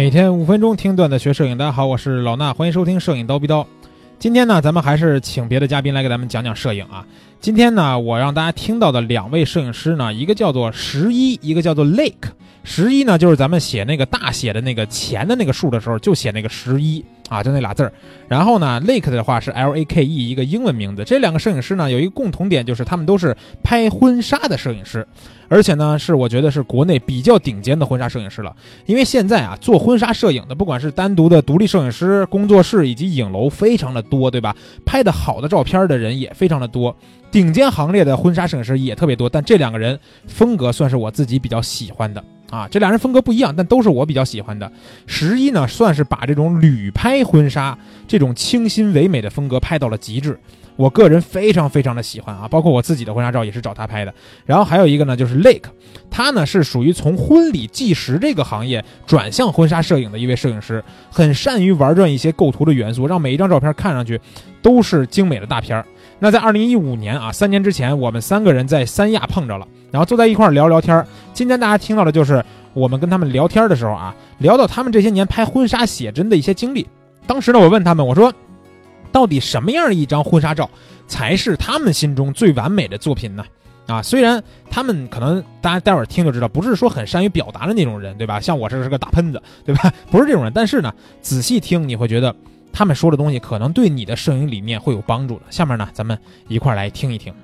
每天五分钟听段子学摄影，大家好，我是老衲，欢迎收听摄影刀逼刀。今天呢，咱们还是请别的嘉宾来给咱们讲讲摄影啊。今天呢，我让大家听到的两位摄影师呢，一个叫做十一，一个叫做 Lake。十一呢，就是咱们写那个大写的那个钱的那个数的时候，就写那个十一啊，就那俩字儿。然后呢，Lake 的话是 L A K E 一个英文名字。这两个摄影师呢，有一个共同点，就是他们都是拍婚纱的摄影师，而且呢，是我觉得是国内比较顶尖的婚纱摄影师了。因为现在啊，做婚纱摄影的，不管是单独的独立摄影师、工作室以及影楼，非常的多，对吧？拍的好的照片的人也非常的多，顶尖行列的婚纱摄影师也特别多。但这两个人风格算是我自己比较喜欢的。啊，这俩人风格不一样，但都是我比较喜欢的。十一呢，算是把这种旅拍婚纱这种清新唯美的风格拍到了极致，我个人非常非常的喜欢啊。包括我自己的婚纱照也是找他拍的。然后还有一个呢，就是 Lake，他呢是属于从婚礼纪实这个行业转向婚纱摄影的一位摄影师，很善于玩转一些构图的元素，让每一张照片看上去都是精美的大片儿。那在二零一五年啊，三年之前，我们三个人在三亚碰着了。然后坐在一块儿聊聊天儿。今天大家听到的就是我们跟他们聊天的时候啊，聊到他们这些年拍婚纱写真的一些经历。当时呢，我问他们，我说，到底什么样的一张婚纱照才是他们心中最完美的作品呢？啊，虽然他们可能大家待会儿听就知道，不是说很善于表达的那种人，对吧？像我这是个大喷子，对吧？不是这种人。但是呢，仔细听你会觉得他们说的东西可能对你的摄影理念会有帮助的。下面呢，咱们一块儿来听一听。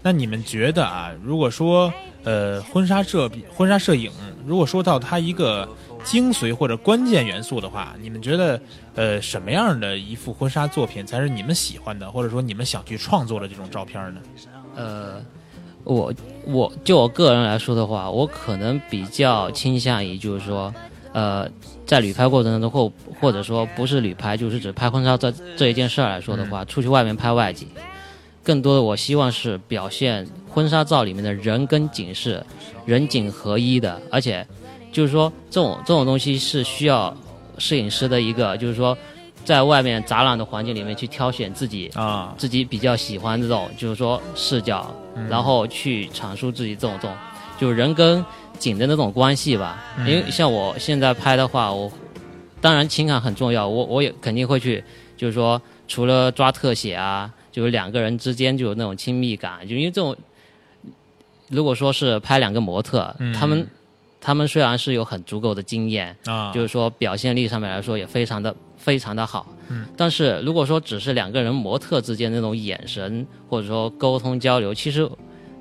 那你们觉得啊，如果说呃婚纱摄婚纱摄影，如果说到它一个精髓或者关键元素的话，你们觉得呃什么样的一幅婚纱作品才是你们喜欢的，或者说你们想去创作的这种照片呢？呃，我我就我个人来说的话，我可能比较倾向于就是说，呃，在旅拍过程当中，或或者说不是旅拍，就是指拍婚纱这这一件事儿来说的话，出去外面拍外景。更多的，我希望是表现婚纱照里面的人跟景是人景合一的，而且就是说这种这种东西是需要摄影师的一个，就是说在外面杂乱的环境里面去挑选自己啊。自己比较喜欢这种，就是说视角，然后去阐述自己这种这种就是人跟景的那种关系吧。因为像我现在拍的话，我当然情感很重要，我我也肯定会去，就是说除了抓特写啊。就是两个人之间就有那种亲密感，就因为这种，如果说是拍两个模特，他们他们虽然是有很足够的经验啊，就是说表现力上面来说也非常的非常的好，嗯，但是如果说只是两个人模特之间那种眼神或者说沟通交流，其实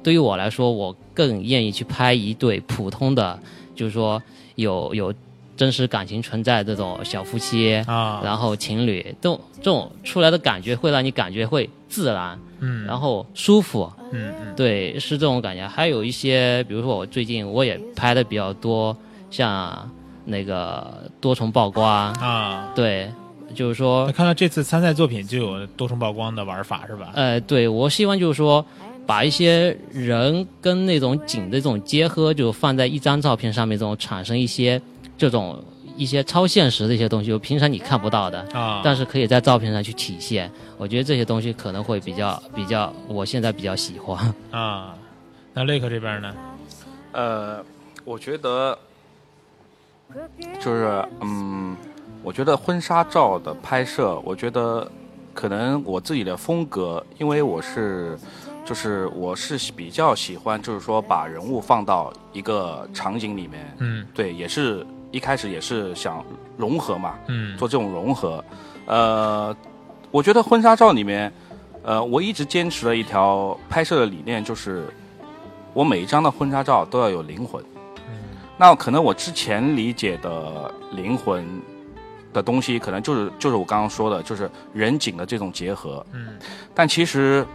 对于我来说，我更愿意去拍一对普通的，就是说有有。真实感情存在这种小夫妻啊，然后情侣，这种这种出来的感觉会让你感觉会自然，嗯，然后舒服，嗯嗯，对，是这种感觉。还有一些，比如说我最近我也拍的比较多，像那个多重曝光啊，对，就是说，看到这次参赛作品就有多重曝光的玩法是吧？呃，对，我希望就是说，把一些人跟那种景的这种结合，就放在一张照片上面，这种产生一些。这种一些超现实的一些东西，就平常你看不到的啊，但是可以在照片上去体现。我觉得这些东西可能会比较比较，我现在比较喜欢啊。那雷克这边呢？呃，我觉得就是嗯，我觉得婚纱照的拍摄，我觉得可能我自己的风格，因为我是就是我是比较喜欢，就是说把人物放到一个场景里面，嗯，对，也是。一开始也是想融合嘛，嗯，做这种融合，呃，我觉得婚纱照里面，呃，我一直坚持了一条拍摄的理念，就是我每一张的婚纱照都要有灵魂。嗯，那可能我之前理解的灵魂的东西，可能就是就是我刚刚说的，就是人景的这种结合。嗯，但其实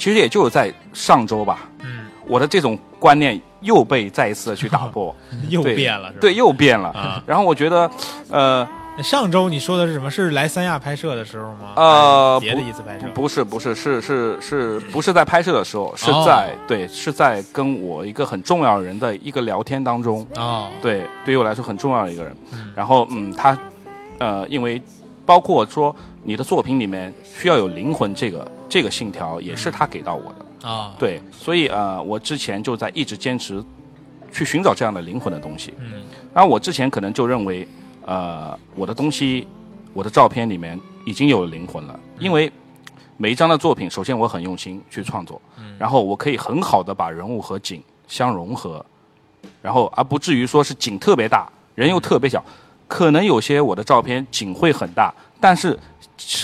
其实也就是在上周吧。嗯，我的这种观念。又被再一次的去打破，又变了，是吧？对，又变了。啊，然后我觉得，呃，上周你说的是什么？是来三亚拍摄的时候吗？呃，别的一次拍摄？不是，不是，是是是，不是在拍摄的时候，是在对，是在跟我一个很重要的人的一个聊天当中。哦，对，对于我来说很重要的一个人。然后，嗯，他，呃，因为包括说你的作品里面需要有灵魂，这个这个信条也是他给到我的。啊，对，所以呃，我之前就在一直坚持去寻找这样的灵魂的东西。嗯，然后我之前可能就认为，呃，我的东西，我的照片里面已经有灵魂了，因为每一张的作品，首先我很用心去创作，嗯。然后我可以很好的把人物和景相融合，然后而不至于说是景特别大，人又特别小。可能有些我的照片景会很大，但是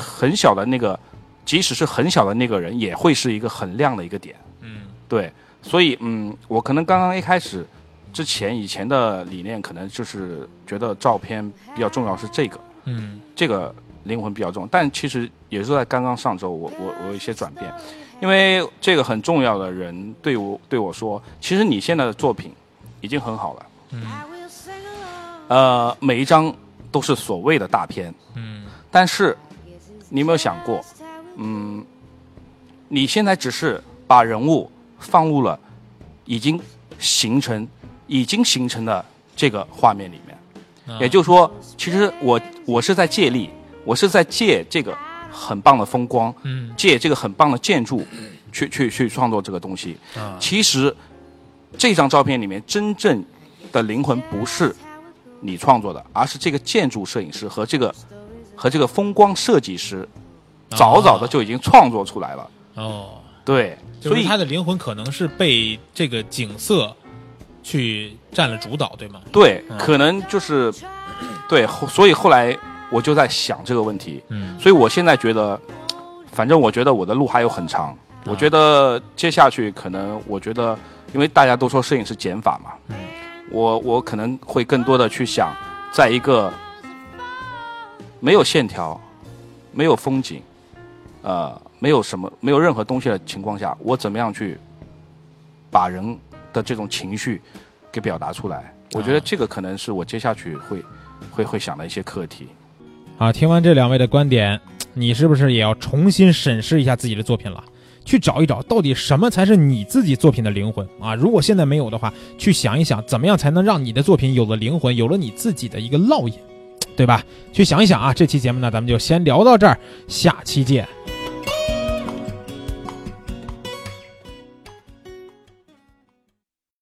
很小的那个，即使是很小的那个人，也会是一个很亮的一个点。嗯，对，所以嗯，我可能刚刚一开始之前以前的理念，可能就是觉得照片比较重要是这个，嗯。这个灵魂比较重，但其实也是在刚刚上周我，我我有一些转变，因为这个很重要的人对我对我说，其实你现在的作品已经很好了，嗯。呃，每一张都是所谓的大片，嗯。但是你有没有想过，嗯，你现在只是把人物放入了已经形成、已经形成的这个画面里面，啊。也就是说，其实我我是在借力，我是在借这个很棒的风光，嗯。借这个很棒的建筑，去去去创作这个东西。啊。其实这张照片里面真正的灵魂不是你创作的，而是这个建筑摄影师和这个和这个风光设计师早早的就已经创作出来了。哦，对，所以他的灵魂可能是被这个景色去占了主导，对吗？对嗯，可能就是对，所以后来我就在想这个问题。嗯所以我现在觉得，反正我觉得我的路还有很长。我觉得接下去可能，我觉得，因为大家都说摄影是减法嘛，嗯我我可能会更多的去想，在一个没有线条、没有风景、呃，没有什么、没有任何东西的情况下，我怎么样去把人的这种情绪给表达出来？我觉得啊这个可能是我接下去会会会想的一些课题。啊，听完这两位的观点，你是不是也要重新审视一下自己的作品了？去找一找到底什么才是你自己作品的灵魂啊！如果现在没有的话，去想一想怎么样才能让你的作品有了灵魂，有了你自己的一个烙印，对吧？去想一想啊！这期节目呢，咱们就先聊到这儿，下期见。